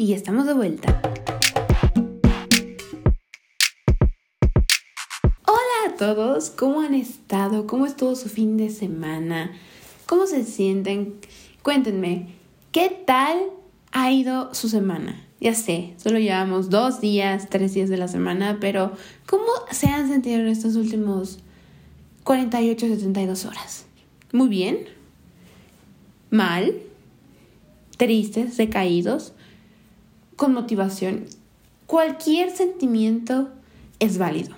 y estamos de vuelta. Hola a todos, ¿cómo han estado? ¿Cómo estuvo su fin de semana? ¿Cómo se sienten? Cuéntenme, ¿qué tal ha ido su semana? Ya sé, solo llevamos dos días, tres días de la semana, pero ¿cómo se han sentido en estos últimos 48, 72 horas? Muy bien, mal, tristes, decaídos, con motivación. Cualquier sentimiento es válido.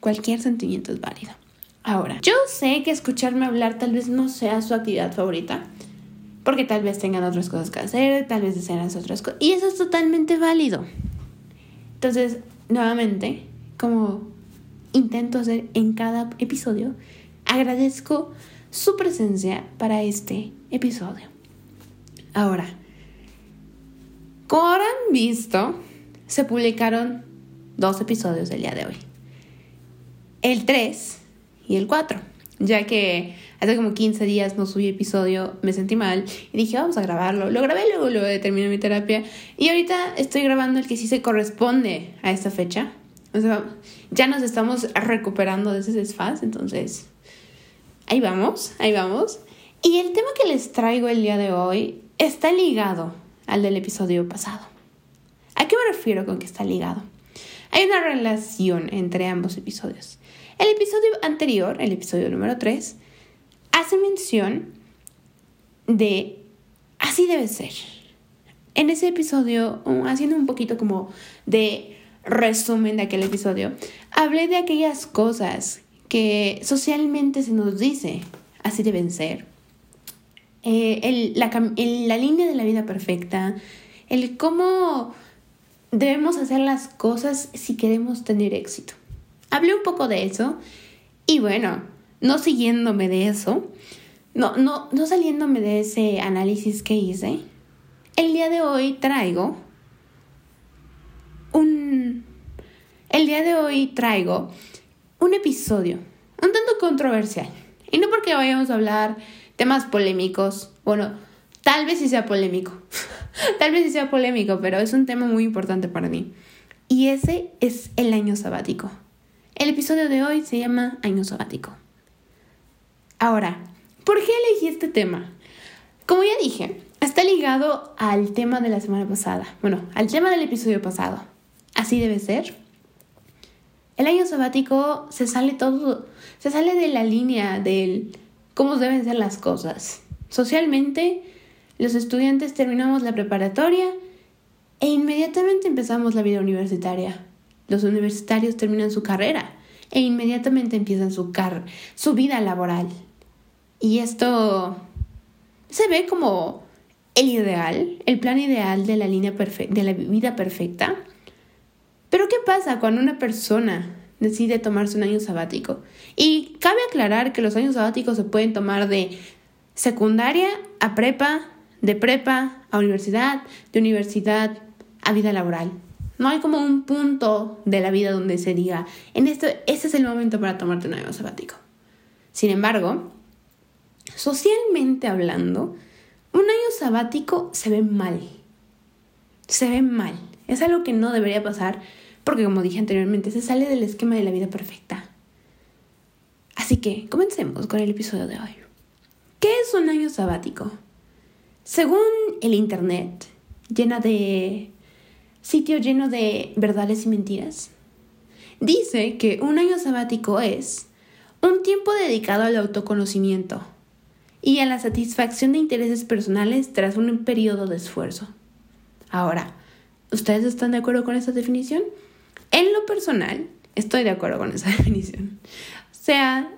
Cualquier sentimiento es válido. Ahora, yo sé que escucharme hablar tal vez no sea su actividad favorita, porque tal vez tengan otras cosas que hacer, tal vez desean otras cosas, y eso es totalmente válido. Entonces, nuevamente, como intento hacer en cada episodio, agradezco su presencia para este episodio. Ahora, como habrán visto, se publicaron dos episodios del día de hoy. El 3 y el 4, ya que hace como 15 días no subí episodio, me sentí mal y dije, vamos a grabarlo. Lo grabé, luego, luego terminé mi terapia y ahorita estoy grabando el que sí se corresponde a esta fecha. O sea, ya nos estamos recuperando de ese desfaz, entonces ahí vamos, ahí vamos. Y el tema que les traigo el día de hoy está ligado al del episodio pasado. ¿A qué me refiero con que está ligado? Hay una relación entre ambos episodios. El episodio anterior, el episodio número 3, hace mención de así debe ser. En ese episodio, haciendo un poquito como de resumen de aquel episodio, hablé de aquellas cosas que socialmente se nos dice, así deben ser. Eh, la, la línea de la vida perfecta, el cómo debemos hacer las cosas si queremos tener éxito. Hablé un poco de eso y bueno, no siguiéndome de eso, no, no, no saliéndome de ese análisis que hice, el día de hoy traigo un... El día de hoy traigo un episodio un tanto controversial. Y no porque vayamos a hablar temas polémicos. Bueno, tal vez sí sea polémico. tal vez sí sea polémico, pero es un tema muy importante para mí. Y ese es el año sabático. El episodio de hoy se llama Año sabático. Ahora, ¿por qué elegí este tema? Como ya dije, está ligado al tema de la semana pasada. Bueno, al tema del episodio pasado. Así debe ser el año sabático se sale todo, se sale de la línea del cómo deben ser las cosas. Socialmente, los estudiantes terminamos la preparatoria e inmediatamente empezamos la vida universitaria. Los universitarios terminan su carrera e inmediatamente empiezan su, su vida laboral. Y esto se ve como el ideal, el plan ideal de la línea de la vida perfecta pero ¿qué pasa cuando una persona decide tomarse un año sabático? Y cabe aclarar que los años sabáticos se pueden tomar de secundaria a prepa, de prepa a universidad, de universidad a vida laboral. No hay como un punto de la vida donde se diga, en esto, este es el momento para tomarte un año sabático. Sin embargo, socialmente hablando, un año sabático se ve mal. Se ve mal. Es algo que no debería pasar porque como dije anteriormente, se sale del esquema de la vida perfecta. Así que comencemos con el episodio de hoy. ¿Qué es un año sabático? Según el Internet, llena de... sitio lleno de verdades y mentiras, dice que un año sabático es un tiempo dedicado al autoconocimiento y a la satisfacción de intereses personales tras un periodo de esfuerzo. Ahora, ¿Ustedes están de acuerdo con esa definición? En lo personal, estoy de acuerdo con esa definición. O sea,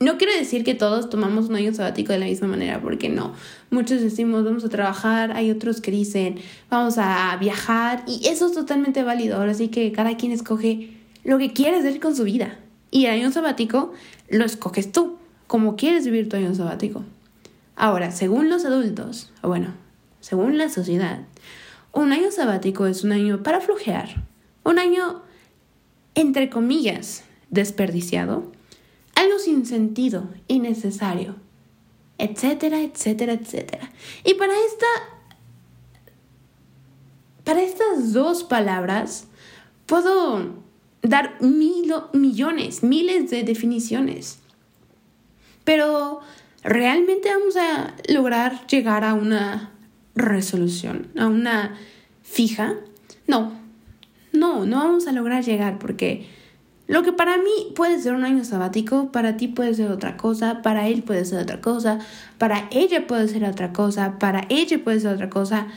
no quiero decir que todos tomamos un año sabático de la misma manera, porque no. Muchos decimos vamos a trabajar, hay otros que dicen vamos a viajar, y eso es totalmente válido. Ahora sí que cada quien escoge lo que quiere hacer con su vida. Y el año sabático lo escoges tú, como quieres vivir tu año sabático. Ahora, según los adultos, bueno, según la sociedad, un año sabático es un año para flojear, un año, entre comillas, desperdiciado, algo sin sentido, innecesario, etcétera, etcétera, etcétera. Y para esta estas dos palabras puedo dar mil, millones, miles de definiciones. Pero ¿realmente vamos a lograr llegar a una resolución, a una fija? No, no, no vamos a lograr llegar porque lo que para mí puede ser un año sabático, para ti puede ser otra cosa, para él puede ser otra cosa, para ella puede ser otra cosa, para ella puede ser otra cosa.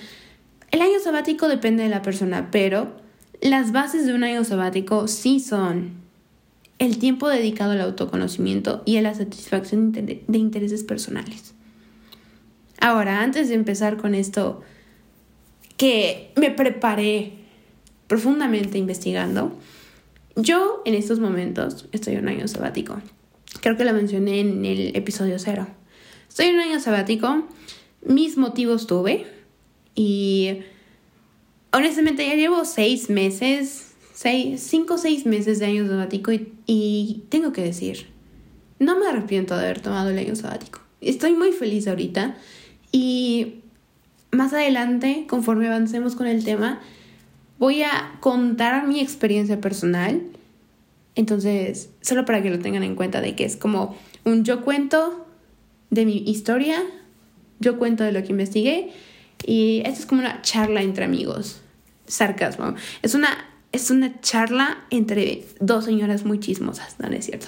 El año sabático depende de la persona, pero las bases de un año sabático sí son el tiempo dedicado al autoconocimiento y a la satisfacción de intereses personales. Ahora, antes de empezar con esto, que me preparé profundamente investigando, yo en estos momentos estoy en un año sabático. Creo que lo mencioné en el episodio cero. Estoy en un año sabático. Mis motivos tuve. Y honestamente ya llevo seis meses, seis, cinco o seis meses de año sabático y, y tengo que decir, no me arrepiento de haber tomado el año sabático. Estoy muy feliz ahorita y más adelante, conforme avancemos con el tema, voy a contar mi experiencia personal. Entonces, solo para que lo tengan en cuenta de que es como un yo cuento de mi historia, yo cuento de lo que investigué y esto es como una charla entre amigos. Sarcasmo. Es una es una charla entre dos señoras muy chismosas, no, es cierto.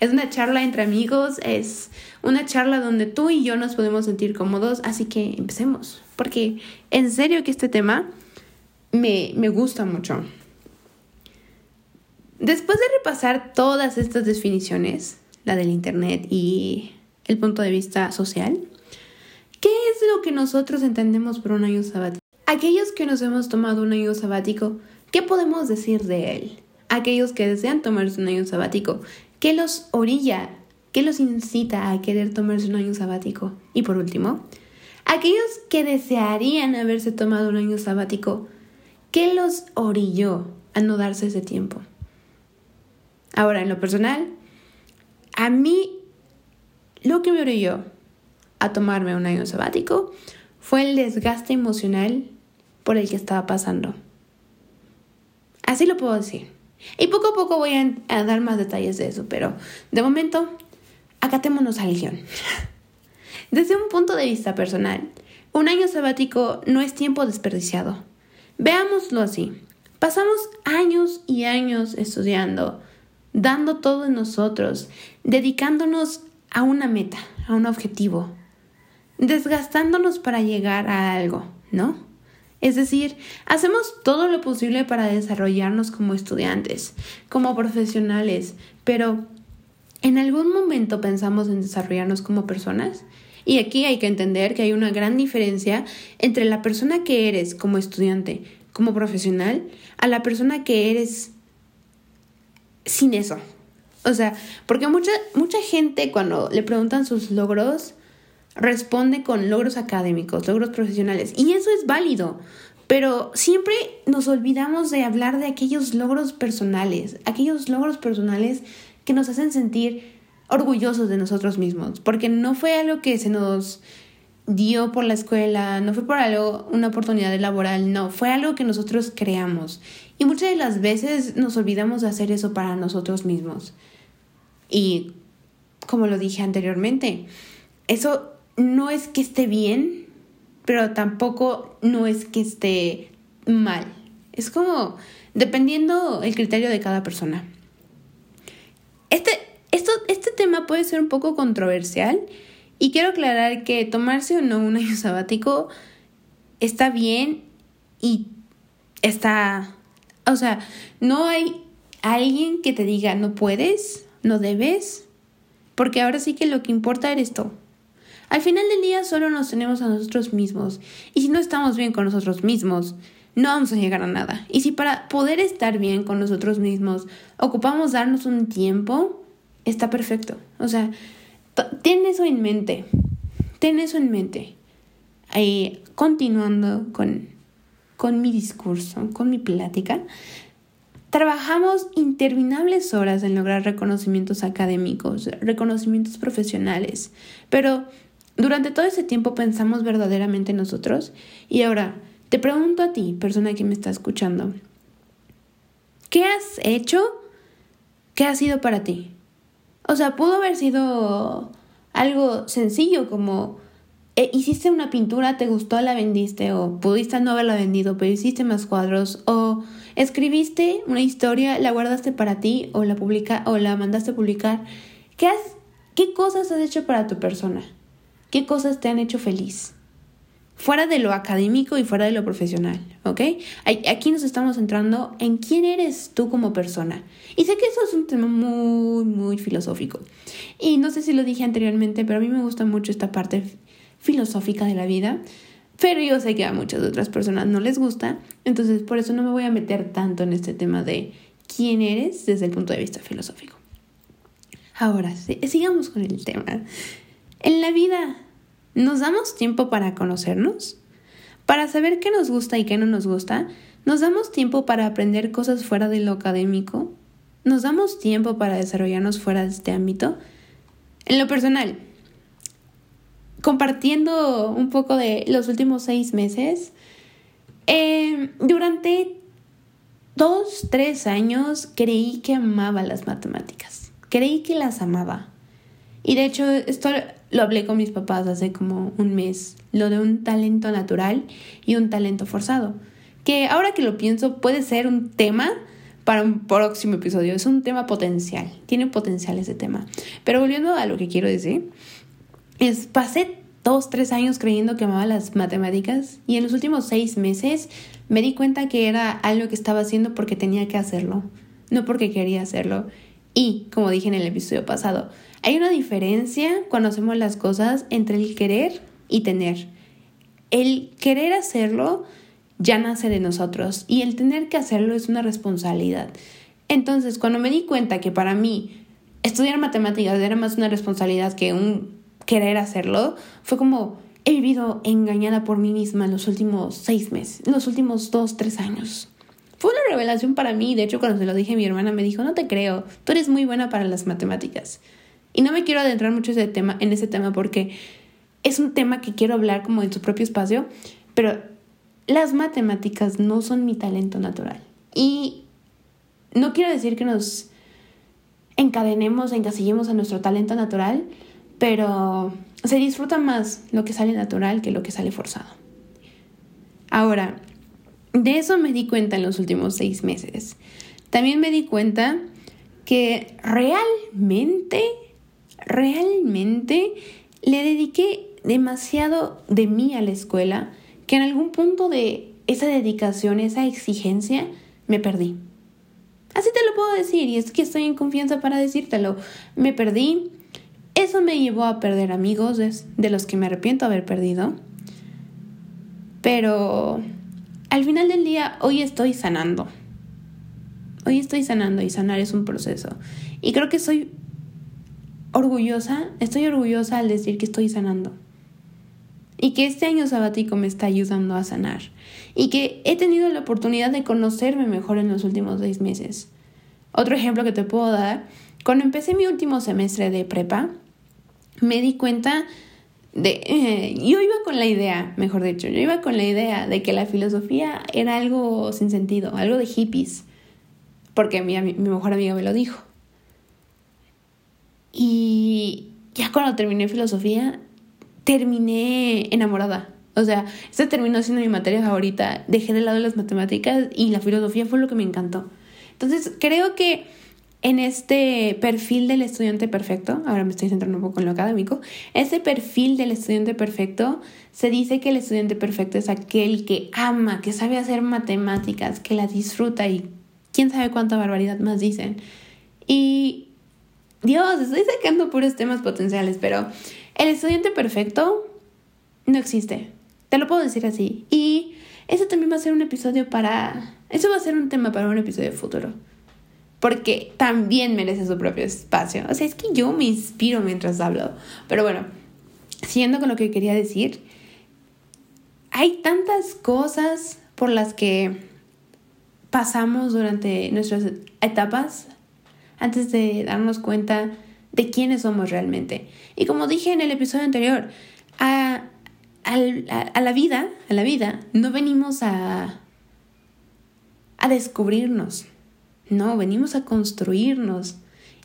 Es una charla entre amigos, es una charla donde tú y yo nos podemos sentir cómodos, así que empecemos, porque en serio que este tema me, me gusta mucho. Después de repasar todas estas definiciones, la del Internet y el punto de vista social, ¿qué es lo que nosotros entendemos por un año sabático? Aquellos que nos hemos tomado un año sabático, ¿qué podemos decir de él? Aquellos que desean tomarse un año sabático, ¿qué los orilla? ¿Qué los incita a querer tomarse un año sabático? Y por último, aquellos que desearían haberse tomado un año sabático, ¿Qué los orilló a no darse ese tiempo? Ahora, en lo personal, a mí lo que me orilló a tomarme un año sabático fue el desgaste emocional por el que estaba pasando. Así lo puedo decir. Y poco a poco voy a, dar más detalles de eso, pero de momento, acatémonos al guion. Desde un punto de vista personal, un año sabático no es tiempo desperdiciado. Veámoslo así. Pasamos años y años estudiando, dando todo en nosotros, dedicándonos a una meta, a un objetivo, desgastándonos para llegar a algo, ¿no? Es decir, hacemos todo lo posible para desarrollarnos como estudiantes, como profesionales, pero ¿en algún momento pensamos en desarrollarnos como personas? Y aquí hay que entender que hay una gran diferencia entre la persona que eres como estudiante, como profesional, a la persona que eres sin eso. O sea, porque mucha, mucha gente cuando le preguntan sus logros, responde con logros académicos, logros profesionales. Y eso es válido. Pero siempre nos olvidamos de hablar de aquellos logros personales, aquellos logros personales que nos hacen sentir orgullosos de nosotros mismos, porque no fue algo que se nos dio por la escuela, no fue por algo, una oportunidad laboral, no, fue algo que nosotros creamos. Y muchas de las veces nos olvidamos de hacer eso para nosotros mismos. Y como lo dije anteriormente, eso no es que esté bien, pero tampoco no es que esté mal. Es como dependiendo el criterio de cada persona. Este esto, este tema puede ser un poco controversial y quiero aclarar que tomarse o no un año sabático está bien y está, o sea, no hay alguien que te diga no puedes, no debes, porque ahora sí que lo que importa eres tú. Al final del día solo nos tenemos a nosotros mismos y si no estamos bien con nosotros mismos, no vamos a llegar a nada. Y si para poder estar bien con nosotros mismos ocupamos darnos un tiempo, está perfecto. O sea, ten eso en mente. Ten eso en mente. Continuando con, con mi discurso, con mi plática, trabajamos interminables horas en lograr reconocimientos académicos, reconocimientos profesionales, pero durante todo ese tiempo pensamos verdaderamente en nosotros y ahora Te pregunto a ti, persona que me está escuchando, ¿qué has hecho? ¿Qué ha sido para ti? O sea, pudo haber sido algo sencillo como eh, hiciste una pintura, te gustó, la vendiste, o pudiste no haberla vendido, pero hiciste más cuadros, o escribiste una historia, la guardaste para ti, o la publica, o la mandaste a publicar. ¿Qué, has, ¿Qué cosas has hecho para tu persona? ¿Qué cosas te han hecho feliz? Fuera de lo académico y fuera de lo profesional, ¿ok? Aquí nos estamos centrando en quién eres tú como persona. Y sé que eso es un tema muy, muy filosófico. Y no sé si lo dije anteriormente, pero a mí me gusta mucho esta parte filosófica de la vida, pero yo sé que a muchas otras personas no les gusta, entonces por eso no me voy a meter tanto en este tema de quién eres desde el punto de vista filosófico. Ahora, sigamos con el tema. En la vida, ¿nos damos tiempo para conocernos? Para saber qué nos gusta y qué no nos gusta, ¿nos damos tiempo para aprender cosas fuera de lo académico? ¿Nos damos tiempo para desarrollarnos fuera de este ámbito? En lo personal, compartiendo un poco de los últimos seis meses. Eh, durante dos, tres años creí que amaba las matemáticas. Creí que las amaba. Y de hecho, esto lo hablé con mis papás hace como un mes, lo de un talento natural y un talento forzado. Que ahora que lo pienso puede ser un tema para un próximo episodio, es un tema potencial, tiene potencial ese tema. Pero volviendo a lo que quiero decir, es, pasé dos, tres años creyendo que amaba las matemáticas y en los últimos seis meses me di cuenta que era algo que estaba haciendo porque tenía que hacerlo, no porque quería hacerlo. Y, como dije en el episodio pasado, hay una diferencia cuando hacemos las cosas entre el querer y tener. El querer hacerlo ya nace de nosotros y el tener que hacerlo es una responsabilidad. Entonces, cuando me di cuenta que para mí estudiar matemáticas era más una responsabilidad que un querer hacerlo, fue como he vivido engañada por mí misma en los últimos seis meses, en los últimos dos, tres años. Fue una revelación para mí, de hecho cuando se lo dije a mi hermana me dijo, no te creo, tú eres muy buena para las matemáticas. Y no me quiero adentrar mucho ese tema, en ese tema porque es un tema que quiero hablar como en su propio espacio, pero las matemáticas no son mi talento natural. Y no quiero decir que nos encadenemos, encasillemos a nuestro talento natural, pero se disfruta más lo que sale natural que lo que sale forzado. Ahora, de eso me di cuenta en los últimos seis meses. También me di cuenta que realmente, realmente le dediqué demasiado de mí a la escuela que en algún punto de esa dedicación, esa exigencia, me perdí. Así te lo puedo decir y es que estoy en confianza para decírtelo. Me perdí, eso me llevó a perder amigos de, los que me arrepiento haber perdido. Pero al final del día, hoy estoy sanando. Hoy estoy sanando y sanar es un proceso. Y creo que soy orgullosa, estoy orgullosa al decir que estoy sanando. Y que este año sabático me está ayudando a sanar. Y que he tenido la oportunidad de conocerme mejor en los últimos seis meses. Otro ejemplo que te puedo dar, cuando empecé mi último semestre de prepa, me di cuenta de... Eh, yo iba con la idea, mejor dicho, yo iba con la idea de que la filosofía era algo sin sentido, algo de hippies, porque mi, mi mejor amiga me lo dijo. Y ya cuando terminé filosofía, terminé enamorada. O sea, esta terminó siendo mi materia favorita. Dejé de lado las matemáticas y la filosofía fue lo que me encantó. Entonces, creo que en este perfil del estudiante perfecto, ahora me estoy centrando un poco en lo académico, ese perfil del estudiante perfecto se dice que el estudiante perfecto es aquel que ama, que sabe hacer matemáticas, que las disfruta y quién sabe cuánta barbaridad más dicen. Y Dios, estoy sacando puros temas potenciales, pero el estudiante perfecto no existe. Te lo puedo decir así. Y eso también va a ser un episodio para... Eso va a ser un tema para un episodio futuro porque también merece su propio espacio. O sea, es que yo me inspiro mientras hablo. Pero bueno, siguiendo con lo que quería decir, hay tantas cosas por las que pasamos durante nuestras etapas antes de darnos cuenta de quiénes somos realmente. Y como dije en el episodio anterior, a, la vida, a la vida, no venimos a, a descubrirnos, no, venimos a construirnos.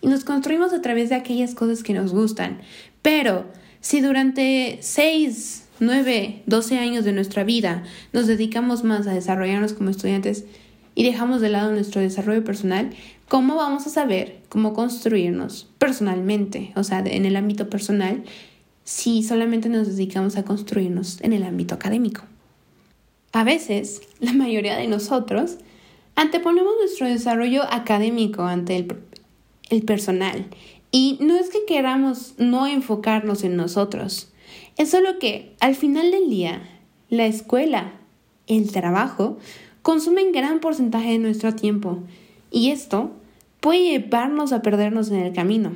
Y nos construimos a través de aquellas cosas que nos gustan. Pero si durante 6, 9, 12 años de nuestra vida nos dedicamos más a desarrollarnos como estudiantes y dejamos de lado nuestro desarrollo personal, ¿cómo vamos a saber cómo construirnos personalmente? O sea, en el ámbito personal si solamente nos dedicamos a construirnos en el ámbito académico. A veces, la mayoría de nosotros anteponemos nuestro desarrollo académico ante el, el personal. Y no es que queramos no enfocarnos en nosotros, es solo que al final del día, la escuela, el trabajo, consumen gran porcentaje de nuestro tiempo y esto puede llevarnos a perdernos en el camino.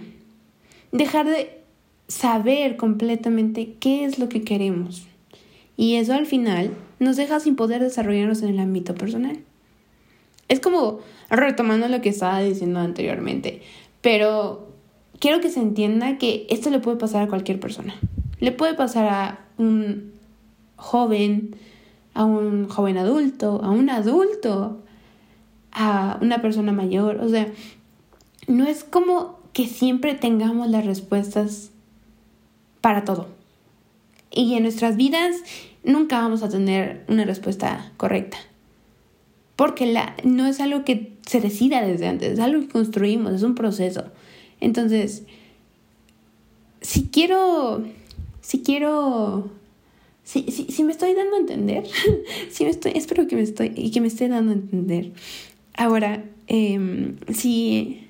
Dejar de saber completamente qué es lo que queremos. Y eso al final nos deja sin poder desarrollarnos en el ámbito personal. Es como retomando lo que estaba diciendo anteriormente, pero quiero que se entienda que esto le puede pasar a cualquier persona. Le puede pasar a un joven, a un joven adulto, a un adulto, a una persona mayor. O sea, no es como que siempre tengamos las respuestas para todo. Y en nuestras vidas nunca vamos a tener una respuesta correcta. Porque la, no es algo que se decida desde antes, es algo que construimos, es un proceso. Entonces, si quiero, si quiero, si, si, me estoy dando a entender, si me estoy, espero que me estoy, y que me esté dando a entender. Ahora, em, si,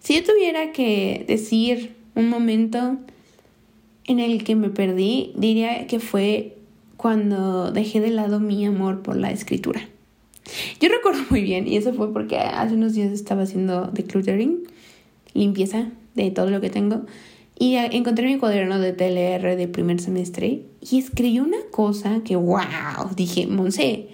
si yo tuviera que decir un momento en el que me perdí, diría que fue cuando dejé de lado mi amor por la escritura. Yo recuerdo muy bien, y eso fue porque hace unos días estaba haciendo decluttering, limpieza de todo lo que tengo, y encontré mi cuaderno de TLR de primer semestre y escribí una cosa que, wow, dije, Monse,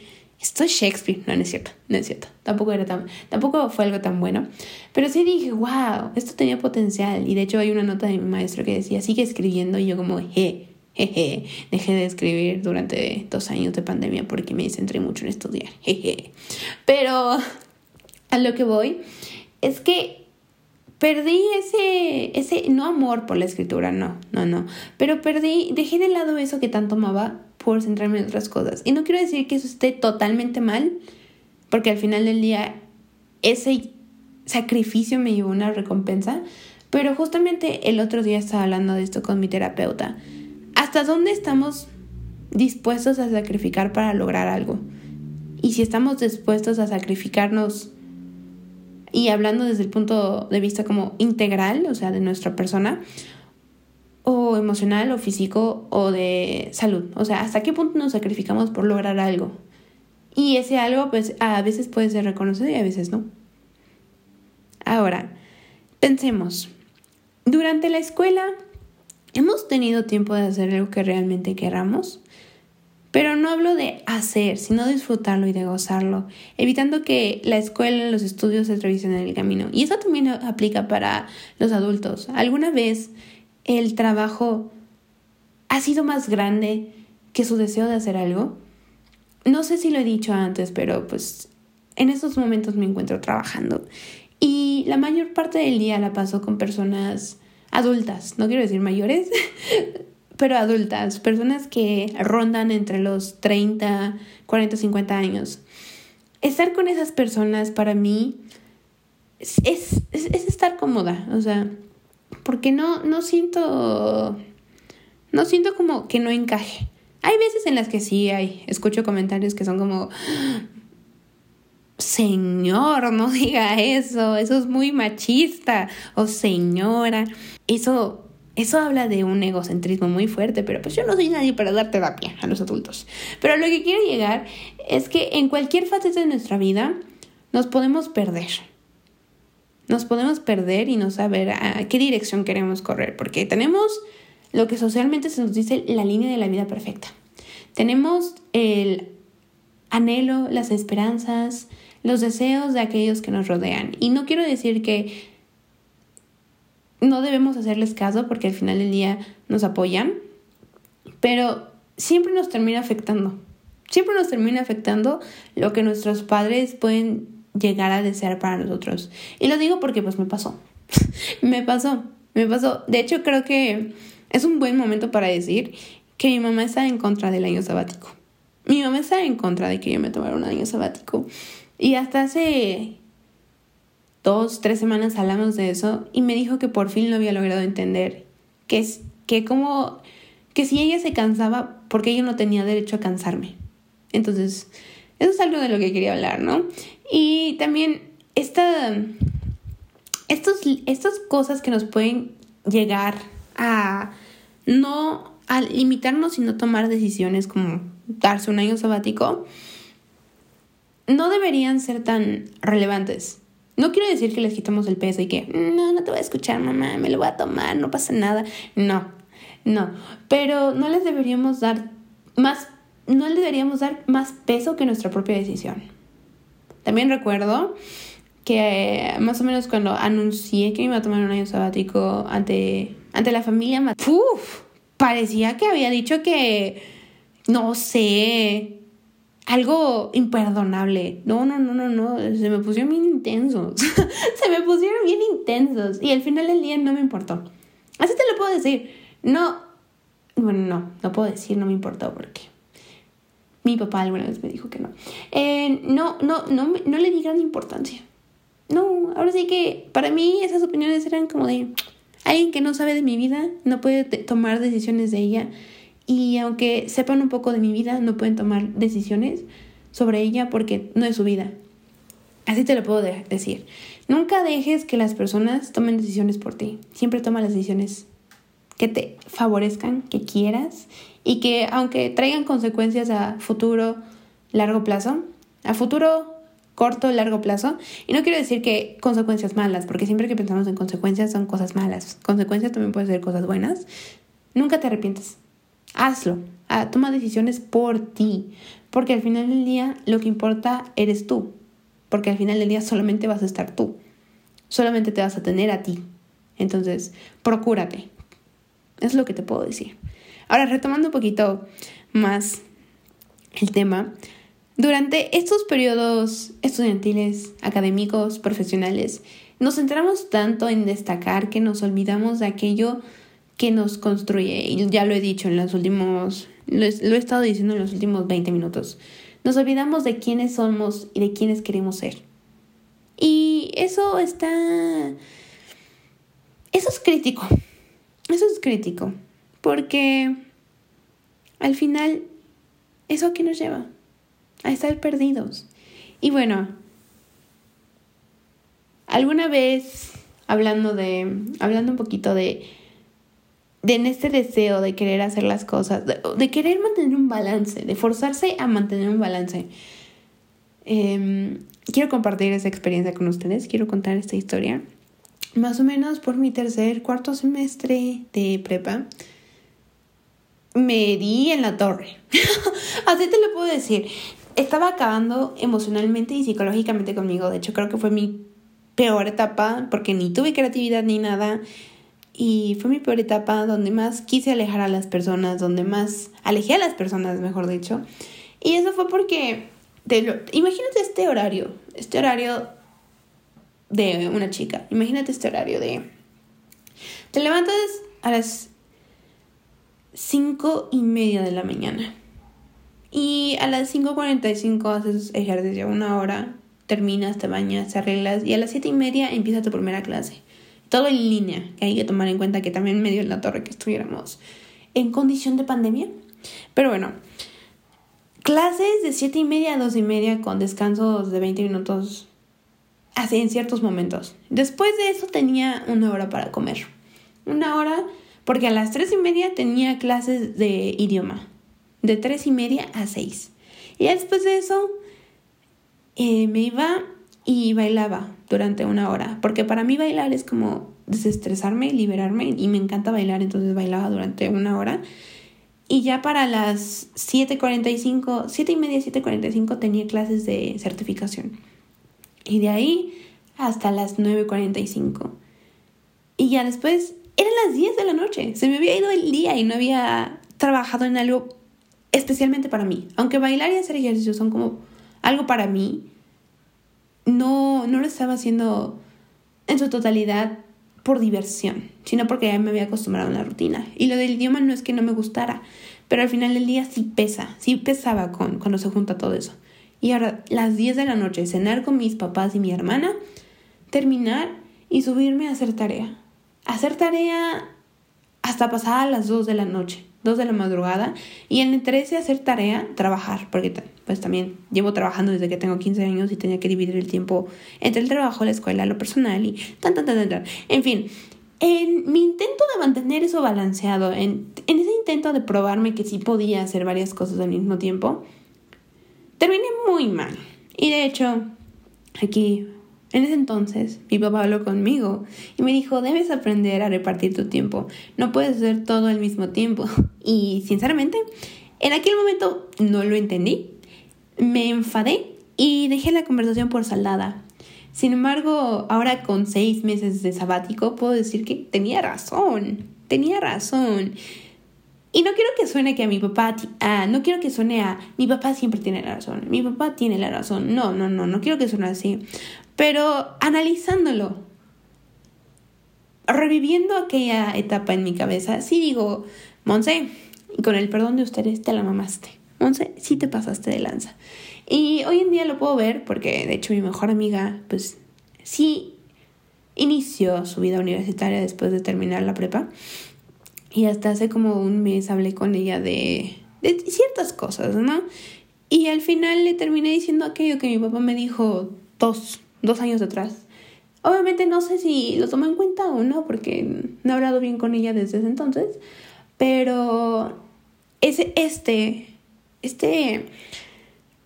esto es Shakespeare. No, no es cierto, no es cierto. Tampoco, era tan, tampoco fue algo tan bueno. Pero sí dije, wow, esto tenía potencial. Y de hecho hay una nota de mi maestro que decía, sigue escribiendo. Y yo como, je, jeje, dejé de escribir durante dos años de pandemia porque me centré mucho en estudiar. Jeje. Pero a lo que voy es que perdí ese, ese, no amor por la escritura, no, no, no. Pero perdí, dejé de lado eso que tanto amaba por centrarme en otras cosas. Y no quiero decir que eso esté totalmente mal, porque al final del día ese sacrificio me llevó una recompensa, pero justamente el otro día estaba hablando de esto con mi terapeuta. ¿Hasta dónde estamos dispuestos a sacrificar para lograr algo? Y si estamos dispuestos a sacrificarnos y hablando desde el punto de vista como integral, o sea, de nuestra persona, o emocional o físico o de salud. O sea, hasta qué punto nos sacrificamos por lograr algo. Y ese algo pues a veces puede ser reconocido y a veces no. Ahora, pensemos, durante la escuela hemos tenido tiempo de hacer algo que realmente queramos, pero no hablo de hacer, sino disfrutarlo y de gozarlo, evitando que la escuela, los estudios se atraviesen en el camino. Y eso también aplica para los adultos. ¿Alguna vez el trabajo ha sido más grande que su deseo de hacer algo. No sé si lo he dicho antes, pero pues en estos momentos me encuentro trabajando y la mayor parte del día la paso con personas adultas, no quiero decir mayores, pero adultas, personas que rondan entre los 30, 40, 50 años. Estar con esas personas para mí es, es, es estar cómoda, o sea, porque no, no siento, no siento como que no encaje. Hay veces en las que sí hay, escucho comentarios que son como, señor, no diga eso, eso es muy machista, o señora, eso, eso habla de un egocentrismo muy fuerte, pero pues yo no soy nadie para dar terapia a los adultos. Pero lo que quiero llegar es que en cualquier faceta de nuestra vida nos podemos perder nos podemos perder y no saber a qué dirección queremos correr, porque tenemos lo que socialmente se nos dice la línea de la vida perfecta. Tenemos el anhelo, las esperanzas, los deseos de aquellos que nos rodean. Y no quiero decir que no debemos hacerles caso porque al final del día nos apoyan, pero siempre nos termina afectando. Siempre nos termina afectando lo que nuestros padres pueden llegar a desear para nosotros. Y lo digo porque pues me pasó. me pasó, me pasó. De hecho creo que es un buen momento para decir que mi mamá está en contra del año sabático. Mi mamá está en contra de que yo me tomara un año sabático. Y hasta hace dos, tres semanas hablamos de eso y me dijo que por fin lo había logrado entender. Que es que como que si ella se cansaba, porque yo no tenía derecho a cansarme. Entonces, eso es algo de lo que quería hablar, ¿no? Y también esta, estos, estas cosas que nos pueden llegar a no a limitarnos y no tomar decisiones como darse un año sabático, no deberían ser tan relevantes. No quiero decir que les quitamos el peso y que no, no te voy a escuchar, mamá, me lo voy a tomar, no pasa nada. No, no. Pero no les deberíamos dar más, no les deberíamos dar más peso que nuestra propia decisión. También recuerdo que eh, más o menos cuando anuncié que me iba a tomar un año sabático ante, ante la familia, parecía que había dicho que, no sé, algo imperdonable. No, no, no, no, no. Se me pusieron bien intensos. se me pusieron bien intensos. Y al final del día no me importó. Así te lo puedo decir. No. Bueno, no. No puedo decir no me importó porque. Mi papá alguna vez me dijo que no. Eh, no, no, no, no le di gran importancia. No, ahora sí que para mí esas opiniones eran como de alguien que no sabe de mi vida, no puede tomar decisiones de ella y aunque sepan un poco de mi vida, no pueden tomar decisiones sobre ella porque no es su vida. Así te lo puedo decir. Nunca dejes que las personas tomen decisiones por ti. Siempre toma las decisiones que te favorezcan, que quieras y que aunque traigan consecuencias a futuro, largo plazo, a futuro, corto, largo plazo, y no quiero decir que consecuencias malas, porque siempre que pensamos en consecuencias son cosas malas. Consecuencias también pueden ser cosas buenas. Nunca te arrepientes hazlo. Ah, toma decisiones por ti. Porque al final del día lo que importa eres tú. Porque al final del día solamente vas a estar tú. Solamente te vas a tener a ti. Entonces, procúrate. Es lo que te puedo decir. Ahora, retomando un poquito más el tema. Durante estos periodos estudiantiles, académicos, profesionales, nos centramos tanto en destacar que nos olvidamos de aquello que nos construye. Y ya lo he dicho en los últimos, lo he, estado diciendo en los últimos 20 minutos. Nos olvidamos de quiénes somos y de quiénes queremos ser. Y eso está... Eso es crítico. Eso es crítico. Porque al final, ¿eso a qué nos lleva? A estar perdidos. Y bueno, alguna vez hablando de, hablando un poquito de de este deseo de querer hacer las cosas, de, querer mantener un balance, de forzarse a mantener un balance. Em, quiero compartir esa experiencia con ustedes, quiero contar esta historia. Más o menos por mi tercer, cuarto semestre de prepa, me di en la torre. Así te lo puedo decir. Estaba acabando emocionalmente y psicológicamente conmigo. De hecho, creo que fue mi peor etapa porque ni tuve creatividad ni nada y fue mi peor etapa donde más quise alejar a las personas, donde más alejé a las personas, mejor dicho. Y eso fue porque, imagínate este horario, este horario de una chica, imagínate este horario de... Te levantas a las cinco y media de la mañana. Y a las 5.45 haces ejercicio una hora, terminas, te bañas, te arreglas y a las siete y media empieza tu primera clase todo en línea, que hay que tomar en cuenta que también medio en la torre que estuviéramos en condición de pandemia. Pero bueno, clases de 7 y media a 2 y media con descansos de 20 minutos así en ciertos momentos. Después de eso tenía una hora para comer. Una hora porque a las 3 y media tenía clases de idioma. De 3 y media a 6. Y después de eso eh, me iba y bailaba durante una hora, porque para mí bailar es como desestresarme, liberarme y me encanta bailar, entonces bailaba durante una hora. Y ya para las 7.45, 7 y media, 7.45 tenía clases de certificación. Y de ahí hasta las 9.45. Y ya después eran las 10 de la noche. Se me había ido el día y no había trabajado en algo especialmente para mí. Aunque bailar y hacer ejercicio son como algo para mí, no, no lo estaba haciendo en su totalidad por diversión, sino porque ya me había acostumbrado a una rutina. Y lo del idioma no es que no me gustara, pero al final del día sí pesa, sí pesaba con, cuando se junta todo eso. Y ahora, las 10 de la noche, cenar con mis papás y mi hermana, terminar y subirme a hacer tarea. Hacer tarea hasta pasar a las 2 de la noche, 2 de la madrugada, y en el 13 hacer tarea, trabajar, porque pues también llevo trabajando desde que tengo 15 años y tenía que dividir el tiempo entre el trabajo, la escuela, lo personal y tan, tan. tan. En fin, en mi intento de mantener eso balanceado, en, en ese intento de probarme que sí podía hacer varias cosas al mismo tiempo, terminé muy mal. Y de hecho, aquí, en ese entonces, mi papá habló conmigo y me dijo, debes aprender a repartir tu tiempo, no puedes hacer todo al mismo tiempo. Y sinceramente, en aquel momento no lo entendí, me enfadé y dejé la conversación por saldada. Sin embargo, ahora con seis meses de sabático, puedo decir que tenía razón, tenía razón. Y no quiero que suene que a mi papá, no quiero que suene a mi papá siempre tiene la razón, mi papá tiene la razón. No, no, no, no quiero que suene así. Pero analizándolo, reviviendo aquella etapa en mi cabeza, sí digo, Monse, y con el perdón de ustedes te la mamaste. Monse, sí te pasaste de lanza. Y hoy en día lo puedo ver porque de hecho mi mejor amiga, pues sí inició su vida universitaria después de terminar la prepa. Y hasta hace como un mes hablé con ella de, de ciertas cosas, ¿no? Y al final le terminé diciendo aquello que mi papá me dijo dos, dos años atrás. Obviamente no sé si lo tomó en cuenta o no, porque no he hablado bien con ella desde ese entonces, pero ese, este, este,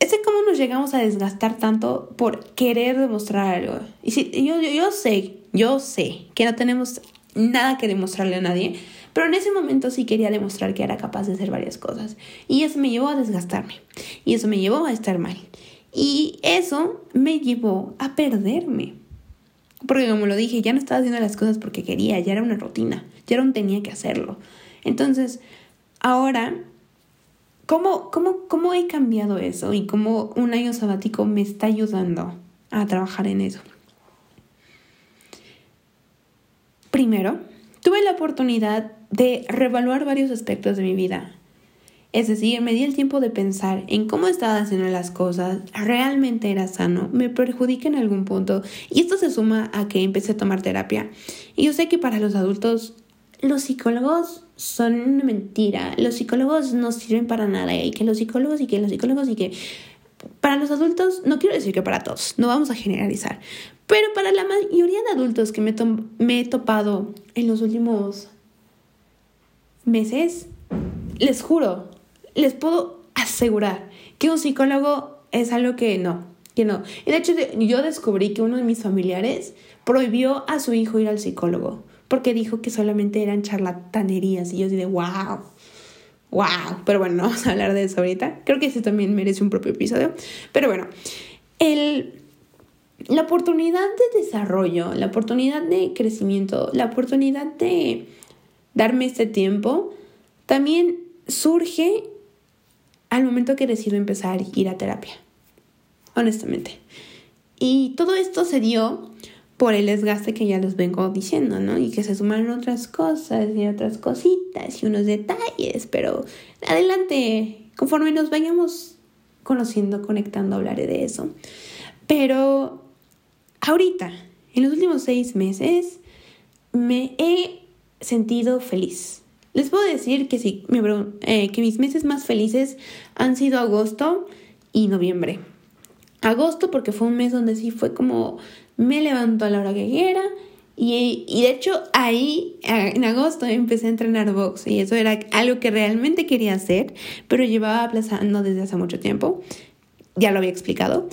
este cómo nos llegamos a desgastar tanto por querer demostrar algo. Y si, yo, yo, yo sé, yo sé que no tenemos nada que demostrarle a nadie, pero en ese momento sí quería demostrar que era capaz de hacer varias cosas. Y eso me llevó a desgastarme. Y eso me llevó a estar mal. Y eso me llevó a perderme. Porque como lo dije, ya no estaba haciendo las cosas porque quería, ya era una rutina, ya no tenía que hacerlo. Entonces, ahora, ¿cómo, cómo, cómo he cambiado eso? Y cómo un año sabático me está ayudando a trabajar en eso. Primero, tuve la oportunidad de reevaluar varios aspectos de mi vida. Es decir, me di el tiempo de pensar en cómo estaba haciendo las cosas, realmente era sano, me perjudica en algún punto. Y esto se suma a que empecé a tomar terapia. Y yo sé que para los adultos los psicólogos son una mentira. Los psicólogos no sirven para nada. Y que los psicólogos y que los psicólogos y que... Para los adultos, no quiero decir que para todos, no vamos a generalizar. Pero para la mayoría de adultos que me, me he topado en los últimos meses, les juro, les puedo asegurar que un psicólogo es algo que no, que no. Y de hecho yo descubrí que uno de mis familiares prohibió a su hijo ir al psicólogo porque dijo que solamente eran charlatanerías y yo de wow. Wow, pero bueno, no vamos a hablar de eso ahorita. Creo que ese también merece un propio episodio. Pero bueno, el, la oportunidad de desarrollo, la oportunidad de crecimiento, la oportunidad de darme este tiempo, también surge al momento que decido empezar a ir a terapia, honestamente. Y todo esto se dio por el desgaste que ya les vengo diciendo, ¿no? Y que se suman otras cosas y otras cositas y unos detalles, pero adelante, conforme nos vayamos conociendo, conectando, hablaré de eso. Pero ahorita, en los últimos seis meses, me he sentido feliz. Les puedo decir que sí, eh, que mis meses más felices han sido agosto y noviembre. Agosto porque fue un mes donde sí fue como me levanto a la hora que quiera y, y, de hecho ahí en agosto empecé a entrenar box y eso era algo que realmente quería hacer, pero llevaba aplazando desde hace mucho tiempo, ya lo había explicado.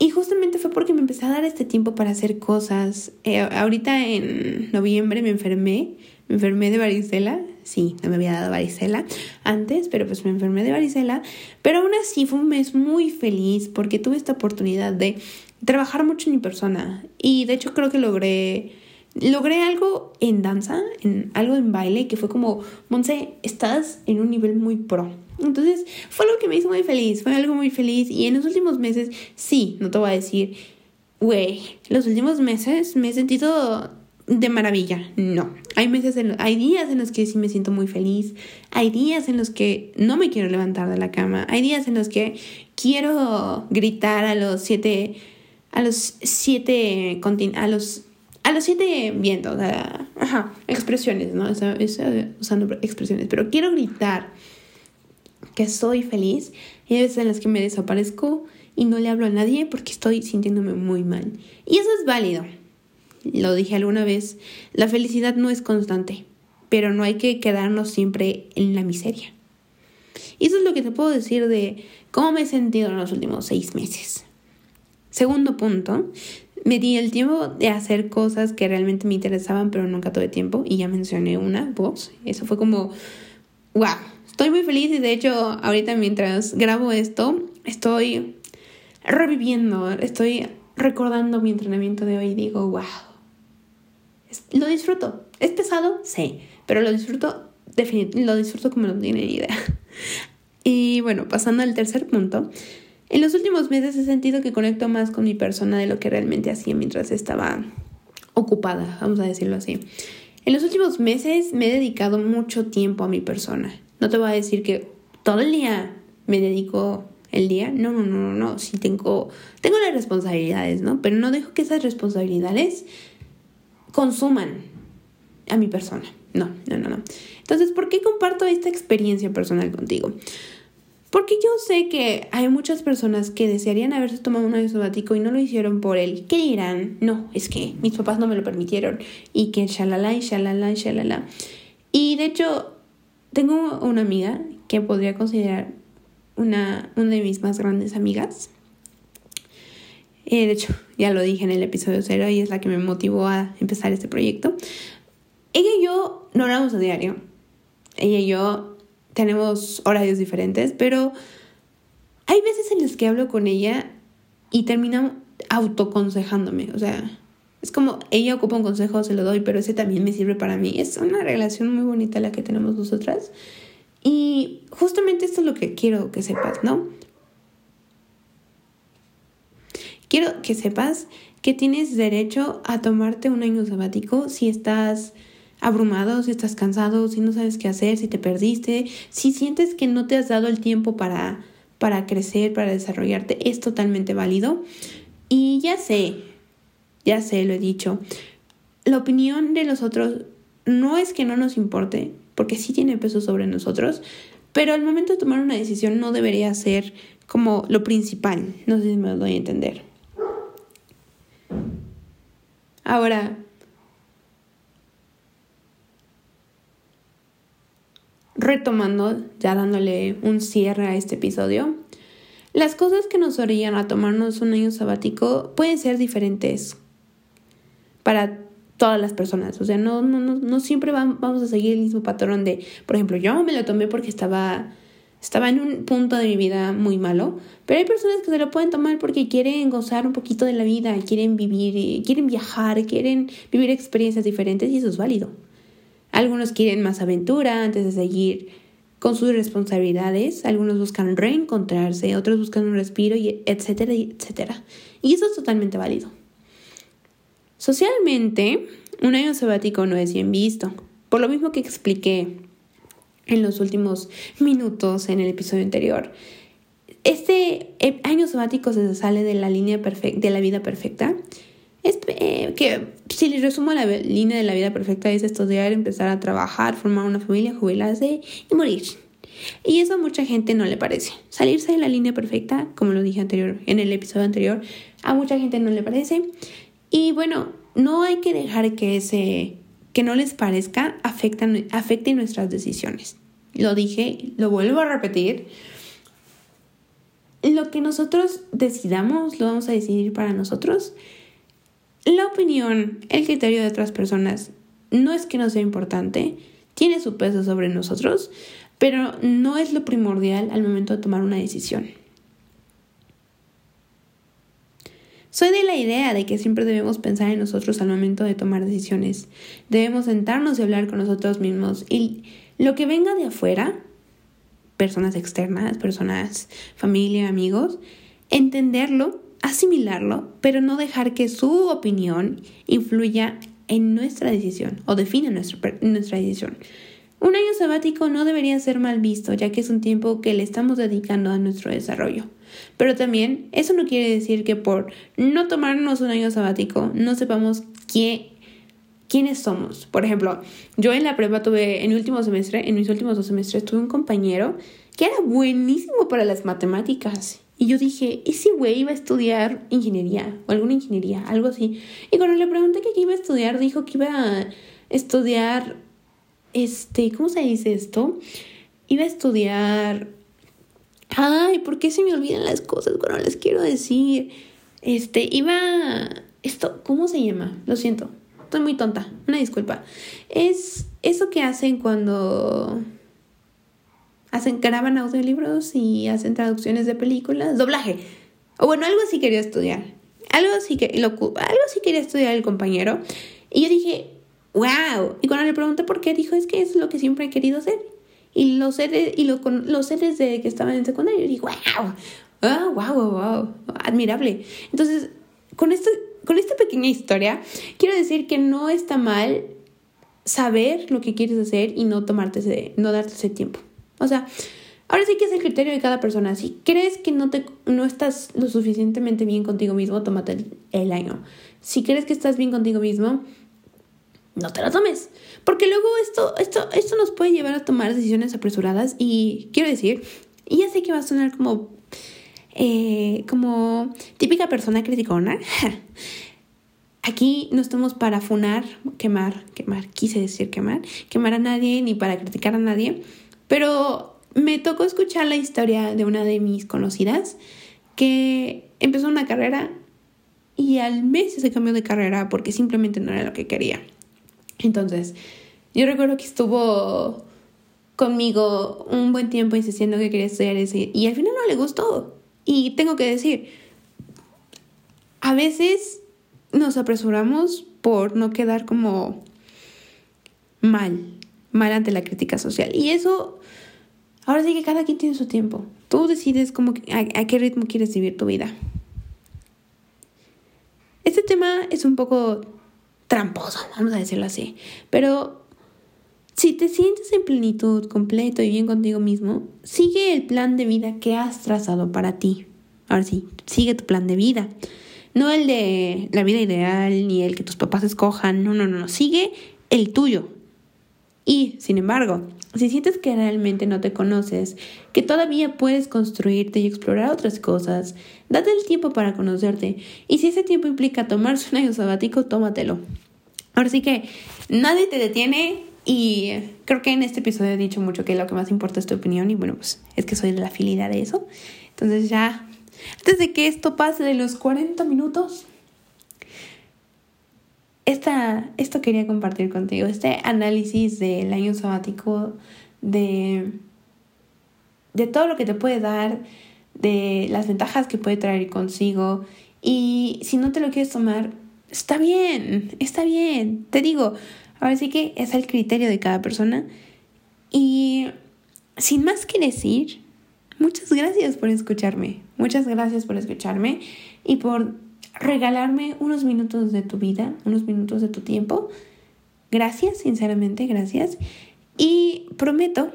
Y justamente fue porque me empecé a dar este tiempo para hacer cosas. Eh, ahorita en noviembre me enfermé me enfermé de varicela, sí, no me había dado varicela antes, pero pues me enfermé de varicela, pero aún así fue un mes muy feliz porque tuve esta oportunidad de trabajar mucho en mi persona y de hecho creo que logré logré algo en danza, en algo en baile, que fue como, Monse, estás en un nivel muy pro. Entonces, fue algo que me hizo muy feliz, fue algo muy feliz. Y en los últimos meses, sí, no te voy a decir, güey, los últimos meses me he sentido de maravilla. No, hay meses, en, hay días en los que sí me siento muy feliz, hay días en los que no me quiero levantar de la cama, hay días en los que quiero gritar a los siete, a los siete, a los a los siete vientos, ajá, expresiones, ¿no? usando expresiones, pero quiero gritar que soy feliz y hay veces en las que me desaparezco y no le hablo a nadie porque estoy sintiéndome muy mal. Y eso es válido. Lo dije alguna vez, la felicidad no es constante, pero no hay que quedarnos siempre en la miseria. Y eso es lo que te puedo decir de cómo me he sentido en los últimos seis meses. Segundo punto, me di el tiempo de hacer cosas que realmente me interesaban, pero nunca tuve tiempo. Y ya mencioné una, voz. Eso fue como, wow, estoy muy feliz y de hecho ahorita mientras grabo esto, estoy reviviendo, estoy recordando mi entrenamiento de hoy y digo, wow, lo disfruto. ¿Es pesado? Sí, pero lo disfruto, lo disfruto como no tienen idea. Y bueno, pasando al tercer punto, en los últimos meses he sentido que conecto más con mi persona de lo que realmente hacía mientras estaba ocupada, vamos a decirlo así. En los últimos meses me he dedicado mucho tiempo a mi persona. No te voy a decir que todo el día me dedico el día. No, no, no, no, no. Sí tengo, tengo las responsabilidades, ¿no? Pero no dejo que esas responsabilidades consuman a mi persona. No, no, no, no. Entonces, ¿por qué comparto esta experiencia personal contigo? Porque yo sé que hay muchas personas que desearían haberse tomado un año sabático y no lo hicieron por él. ¿Qué dirán? No, es que mis papás no me lo permitieron. Y que shalala y shalala y shalala. Y de hecho, tengo una amiga que podría considerar una, una de mis más grandes amigas. De hecho, ya lo dije en el episodio cero y es la que me motivó a empezar este proyecto. Ella y yo no hablamos a diario. Ella y yo tenemos horarios diferentes, pero hay veces en las que hablo con ella y termino autoconsejándome, o sea, es como ella ocupa un consejo, se lo doy, pero ese también me sirve para mí. Es una relación muy bonita la que tenemos nosotras. Y justamente esto es lo que quiero que sepas, ¿no? Quiero que sepas que tienes derecho a tomarte un año sabático si estás abrumado, si estás cansado, si no sabes qué hacer, si te perdiste, si sientes que no te has dado el tiempo para, para crecer, para desarrollarte, es totalmente válido. Y ya sé, ya sé, lo he dicho, la opinión de los otros no es que no nos importe, porque sí tiene peso sobre nosotros, pero al momento de tomar una decisión no debería ser como lo principal. No sé si me doy a entender. Ahora, retomando, ya dándole un cierre a este episodio, las cosas que nos orillan a tomarnos un año sabático pueden ser diferentes para todas las personas. O sea, no, no, no, siempre vamos a seguir el mismo patrón de, por ejemplo, yo me lo tomé porque estaba, estaba en un punto de mi vida muy malo, pero hay personas que se lo pueden tomar porque quieren gozar un poquito de la vida, quieren vivir, quieren viajar, quieren vivir experiencias diferentes y eso es válido. Algunos quieren más aventura antes de seguir con sus responsabilidades, algunos buscan reencontrarse, otros buscan un respiro, y etcétera, etcétera. Y eso es totalmente válido. Socialmente, un año sabático no es bien visto, por lo mismo que expliqué en los últimos minutos en el episodio anterior. Este eh, año sabático se sale de la línea de la vida perfecta es eh, que si les resumo la línea de la vida perfecta es estudiar, empezar a trabajar, formar una familia, jubilarse y morir. Y eso a mucha gente no le parece. Salirse de la línea perfecta, como lo dije anterior, en el episodio anterior, a mucha gente no le parece. Y bueno, no hay que dejar que ese que no les parezca afecte, afecte nuestras decisiones. Lo dije, lo vuelvo a repetir. Lo que nosotros decidamos, lo vamos a decidir para nosotros la opinión, el criterio de otras personas no es que no sea importante, tiene su peso sobre nosotros, pero no es lo primordial al momento de tomar una decisión. Soy de la idea de que siempre debemos pensar en nosotros al momento de tomar decisiones. Debemos sentarnos y hablar con nosotros mismos. Y lo que venga de afuera, personas externas, personas, familia, amigos, entenderlo, asimilarlo, pero no dejar que su opinión influya en nuestra decisión o defina nuestra, nuestra decisión. Un año sabático no debería ser mal visto, ya que es un tiempo que le estamos dedicando a nuestro desarrollo. Pero también eso no quiere decir que por no tomarnos un año sabático no sepamos quiénes somos. Por ejemplo, yo en la prepa tuve, en último semestre, en mis últimos dos semestres, tuve un compañero que era buenísimo para las matemáticas. Y yo dije, ese güey iba a estudiar ingeniería o alguna ingeniería, algo así. Y cuando le pregunté qué iba a estudiar, dijo que iba a estudiar, este, ¿cómo se dice esto? Iba a estudiar... Ay, ¿por qué se me olvidan las cosas cuando les quiero decir? Este, iba... Esto, ¿cómo se llama? Lo siento, estoy muy tonta, una disculpa. Es eso que hacen cuando hacen, graban audiolibros y hacen traducciones de películas, doblaje. O bueno, algo así quería estudiar. Algo así, que, lo, algo así quería estudiar el compañero. Y yo dije, wow. Y cuando le pregunté por qué, dijo, es que es lo que siempre he querido hacer. Y lo sé, y lo, lo sé desde que estaba en secundario. Y dije, wow. Ah, wow, wow, wow. Admirable. Entonces, con, esto, con esta pequeña historia, quiero decir que no está mal saber lo que quieres hacer y no tomarte ese, no darte ese tiempo. O sea, ahora sí que es el criterio de cada persona. Si crees que no, te, no estás lo suficientemente bien contigo mismo, tómate el, año. Si crees que estás bien contigo mismo, no te lo tomes. Porque luego esto, esto, esto nos puede llevar a tomar decisiones apresuradas y quiero decir, y ya sé que va a sonar como, eh, como típica persona criticona. Aquí no estamos para funar, quemar, quemar, quise decir quemar, quemar a nadie ni para criticar a nadie. Pero me tocó escuchar la historia de una de mis conocidas que empezó una carrera y al mes se cambió de carrera porque simplemente no era lo que quería. Entonces, yo recuerdo que estuvo conmigo un buen tiempo insistiendo que quería estudiar ese y al final no le gustó. Y tengo que decir, a veces nos apresuramos por no quedar como mal mal ante la crítica social. Y eso, ahora sí que cada quien tiene su tiempo. Tú decides cómo, a, qué ritmo quieres vivir tu vida. Este tema es un poco tramposo, vamos a decirlo así. Pero si te sientes en plenitud, completo y bien contigo mismo, sigue el plan de vida que has trazado para ti. Ahora sí, sigue tu plan de vida. No el de la vida ideal ni el que tus papás escojan. No, no, no, no. Sigue el tuyo, y, sin embargo, si sientes que realmente no te conoces, que todavía puedes construirte y explorar otras cosas, date el tiempo para conocerte. Y si ese tiempo implica tomarse un año sabático, tómatelo. Ahora sí que nadie te detiene y creo que en este episodio he dicho mucho que lo que más importa es tu opinión y bueno, pues es que soy la afinidad de eso. Entonces ya, antes de que esto pase de los 40 minutos, esta, esto quería compartir contigo, este análisis del año sabático, de, de todo lo que te puede dar, de las ventajas que puede traer consigo. Y si no te lo quieres tomar, está bien, está bien. Te digo, ahora sí que es el criterio de cada persona. Y sin más que decir, muchas gracias por escucharme. Muchas gracias por escucharme y por regalarme unos minutos de tu vida, unos minutos de tu tiempo. Gracias, sinceramente, gracias. Y prometo,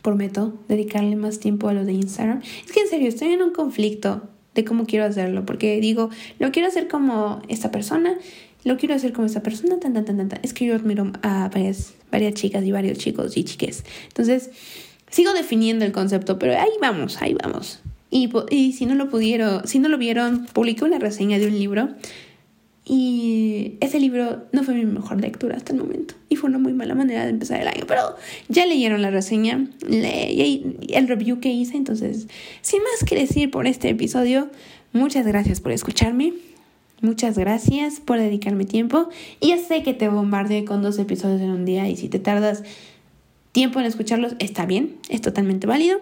prometo dedicarle más tiempo a lo de Instagram. Es que en serio, estoy en un conflicto de cómo quiero hacerlo, porque digo, lo quiero hacer como esta persona, lo quiero hacer como esta persona, tan, tan, tan, tan, tan. Es que yo admiro a varias, varias chicas y varios chicos y chiques. Entonces, sigo definiendo el concepto, pero ahí vamos, ahí vamos. Y, y si no lo pudieron, si no lo vieron, publiqué una reseña de un libro y ese libro no fue mi mejor lectura hasta el momento. Y fue una muy mala manera de empezar el año. Pero ya leyeron la reseña, leí el review que hice. Entonces, sin más que decir por este episodio, muchas gracias por escucharme. Muchas gracias por dedicarme tiempo. Y ya sé que te bombardeé con dos episodios en un día. Y si te tardas tiempo en escucharlos, está bien. Es totalmente válido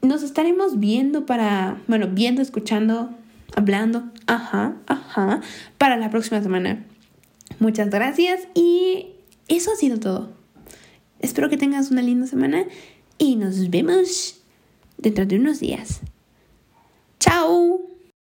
nos estaremos viendo para, bueno, viendo, escuchando hablando, ajá, ajá, para la próxima semana. Muchas gracias y eso ha sido todo. Espero que tengas una linda semana y nos vemos dentro de unos días. ¡Chao!